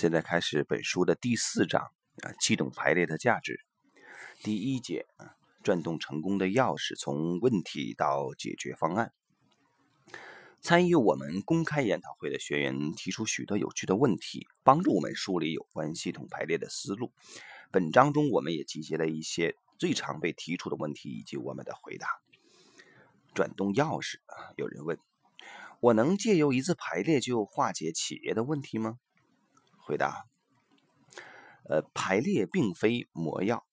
现在开始本书的第四章啊，系统排列的价值。第一节啊，转动成功的钥匙，从问题到解决方案。参与我们公开研讨会的学员提出许多有趣的问题，帮助我们梳理有关系统排列的思路。本章中，我们也集结了一些最常被提出的问题以及我们的回答。转动钥匙啊，有人问：我能借由一次排列就化解企业的问题吗？回答：呃，排列并非魔药，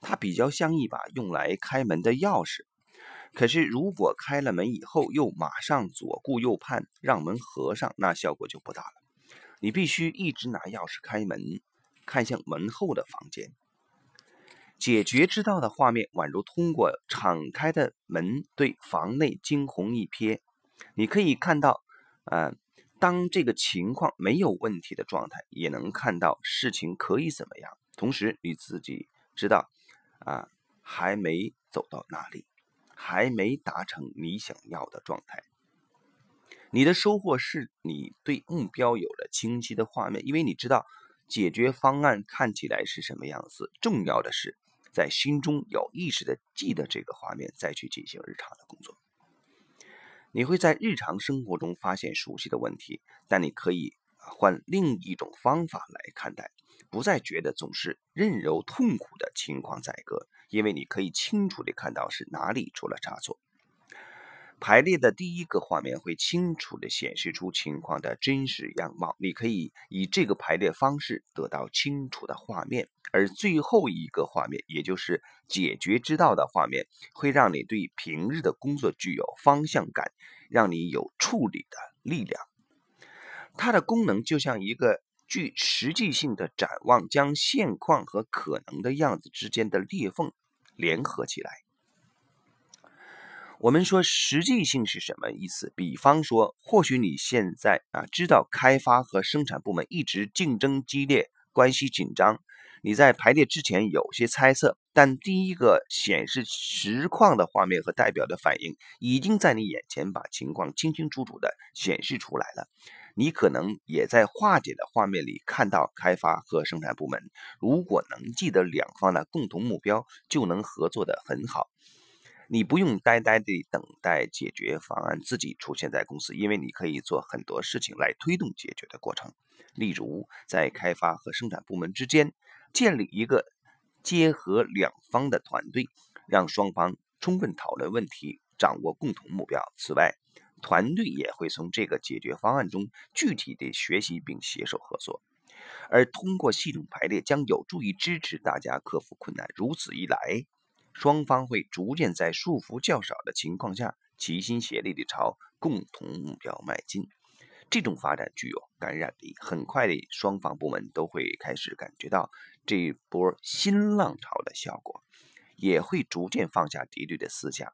它比较像一把用来开门的钥匙。可是，如果开了门以后又马上左顾右盼让门合上，那效果就不大了。你必须一直拿钥匙开门，看向门后的房间。解决之道的画面宛如通过敞开的门对房内惊鸿一瞥，你可以看到，啊。当这个情况没有问题的状态，也能看到事情可以怎么样。同时，你自己知道，啊，还没走到哪里，还没达成你想要的状态。你的收获是你对目标有了清晰的画面，因为你知道解决方案看起来是什么样子。重要的是，在心中有意识的记得这个画面，再去进行日常的工作。你会在日常生活中发现熟悉的问题，但你可以换另一种方法来看待，不再觉得总是任由痛苦的情况宰割，因为你可以清楚地看到是哪里出了差错。排列的第一个画面会清楚地显示出情况的真实样貌，你可以以这个排列方式得到清楚的画面，而最后一个画面，也就是解决之道的画面，会让你对平日的工作具有方向感，让你有处理的力量。它的功能就像一个具实际性的展望，将现况和可能的样子之间的裂缝联合起来。我们说实际性是什么意思？比方说，或许你现在啊知道开发和生产部门一直竞争激烈，关系紧张。你在排列之前有些猜测，但第一个显示实况的画面和代表的反应已经在你眼前把情况清清楚楚的显示出来了。你可能也在化解的画面里看到开发和生产部门，如果能记得两方的共同目标，就能合作得很好。你不用呆呆地等待解决方案自己出现在公司，因为你可以做很多事情来推动解决的过程。例如，在开发和生产部门之间建立一个结合两方的团队，让双方充分讨论问题，掌握共同目标。此外，团队也会从这个解决方案中具体地学习并携手合作，而通过系统排列将有助于支持大家克服困难。如此一来，双方会逐渐在束缚较少的情况下，齐心协力地朝共同目标迈进。这种发展具有感染力，很快的，双方部门都会开始感觉到这一波新浪潮的效果，也会逐渐放下敌对的思想。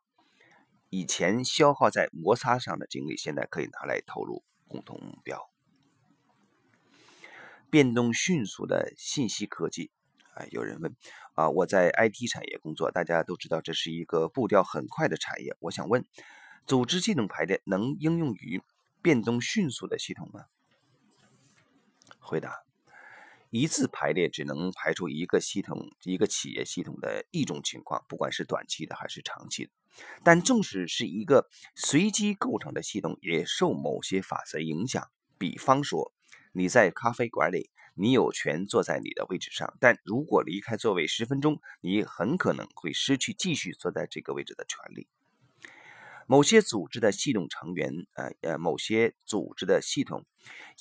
以前消耗在摩擦上的精力，现在可以拿来投入共同目标。变动迅速的信息科技。啊，有人问啊，我在 IT 产业工作，大家都知道这是一个步调很快的产业。我想问，组织系统排列能应用于变动迅速的系统吗？回答：一次排列只能排除一个系统、一个企业系统的一种情况，不管是短期的还是长期的。但纵使是一个随机构成的系统，也受某些法则影响。比方说，你在咖啡馆里。你有权坐在你的位置上，但如果离开座位十分钟，你很可能会失去继续坐在这个位置的权利。某些组织的系统成员，呃呃，某些组织的系统，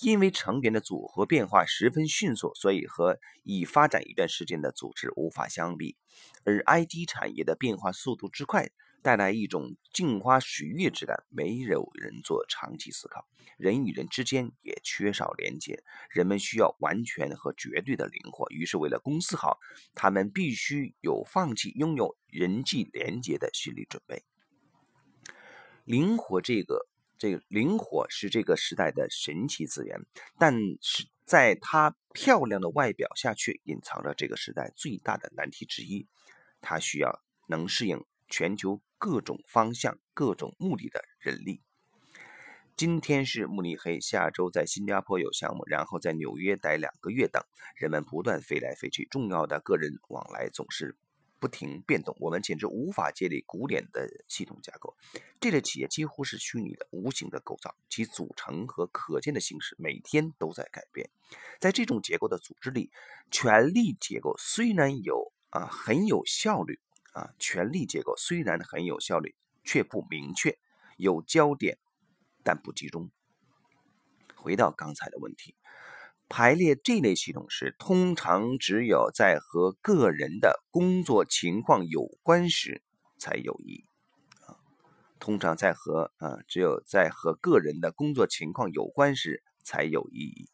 因为成员的组合变化十分迅速，所以和已发展一段时间的组织无法相比。而 IT 产业的变化速度之快。带来一种镜花水月之感，没有人做长期思考，人与人之间也缺少连接，人们需要完全和绝对的灵活。于是，为了公司好，他们必须有放弃拥有人际连接的心理准备。灵活，这个这个灵活是这个时代的神奇资源，但是在它漂亮的外表下，却隐藏着这个时代最大的难题之一。它需要能适应全球。各种方向、各种目的的人力，今天是慕尼黑，下周在新加坡有项目，然后在纽约待两个月等。人们不断飞来飞去，重要的个人往来总是。不停变动，我们简直无法建立古典的系统架构。这类企业几乎是虚拟的、无形的构造，其组成和可见的形式每天都在改变。在这种结构的组织里，权力结构虽然有啊很有效率啊，权力结构虽然很有效率，却不明确，有焦点但不集中。回到刚才的问题。排列这类系统时，通常只有在和个人的工作情况有关时才有意义。通常在和啊，只有在和个人的工作情况有关时才有意义。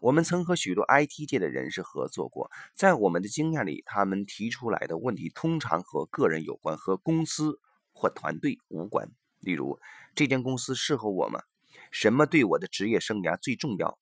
我们曾和许多 IT 界的人士合作过，在我们的经验里，他们提出来的问题通常和个人有关，和公司或团队无关。例如，这间公司适合我吗？什么对我的职业生涯最重要？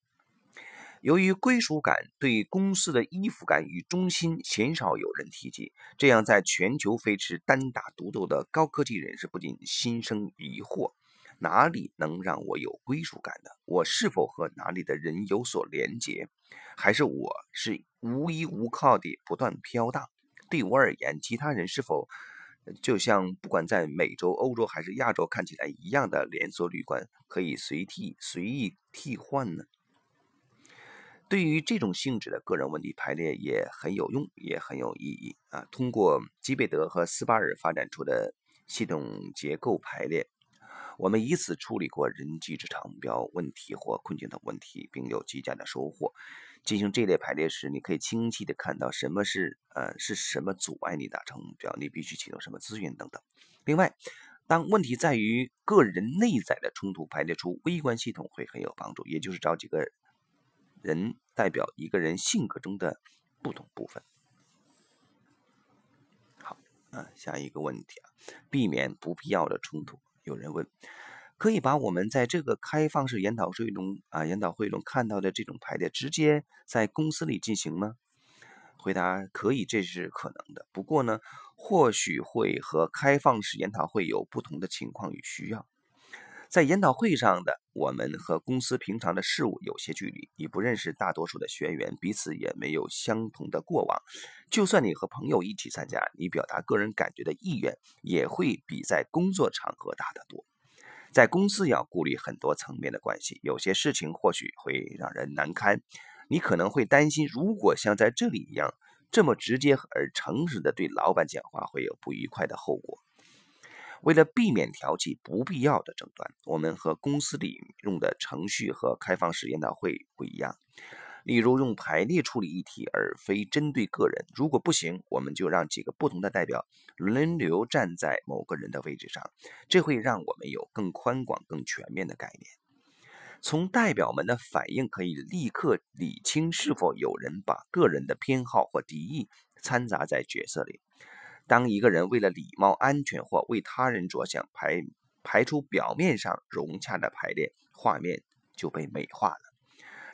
由于归属感对公司的依附感与忠心，鲜少有人提及。这样，在全球飞驰、单打独斗的高科技人士不禁心生疑惑：哪里能让我有归属感呢？我是否和哪里的人有所连结？还是我是无依无靠的不断飘荡？对我而言，其他人是否就像不管在美洲、欧洲还是亚洲看起来一样的连锁旅馆，可以随替随意替换呢？对于这种性质的个人问题排列也很有用，也很有意义啊！通过基贝德和斯巴尔发展出的系统结构排列，我们以此处理过人际职场目标问题或困境的问题，并有极佳的收获。进行这类排列时，你可以清晰的看到什么是呃是什么阻碍你达成目标，你必须启动什么资源等等。另外，当问题在于个人内在的冲突，排列出微观系统会很有帮助，也就是找几个。人代表一个人性格中的不同部分。好，啊，下一个问题啊，避免不必要的冲突。有人问，可以把我们在这个开放式研讨会中啊，研讨会中看到的这种排列直接在公司里进行吗？回答可以，这是可能的。不过呢，或许会和开放式研讨会有不同的情况与需要。在研讨会上的我们和公司平常的事务有些距离，你不认识大多数的学员，彼此也没有相同的过往。就算你和朋友一起参加，你表达个人感觉的意愿也会比在工作场合大得多。在公司要顾虑很多层面的关系，有些事情或许会让人难堪。你可能会担心，如果像在这里一样这么直接而诚实的对老板讲话，会有不愉快的后果。为了避免挑起不必要的争端，我们和公司里用的程序和开放式研讨会不一样。例如，用排列处理议题，而非针对个人。如果不行，我们就让几个不同的代表轮流站在某个人的位置上，这会让我们有更宽广、更全面的概念。从代表们的反应可以立刻理清是否有人把个人的偏好或敌意掺杂在角色里。当一个人为了礼貌、安全或为他人着想排排出表面上融洽的排列，画面就被美化了。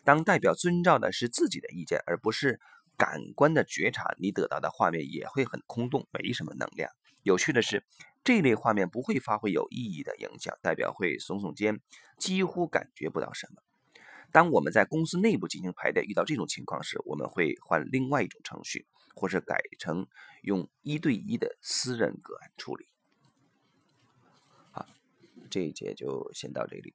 当代表遵照的是自己的意见，而不是感官的觉察，你得到的画面也会很空洞，没什么能量。有趣的是，这类画面不会发挥有意义的影响，代表会耸耸肩，几乎感觉不到什么。当我们在公司内部进行排列，遇到这种情况时，我们会换另外一种程序。或是改成用一对一的私人个案处理。好，这一节就先到这里。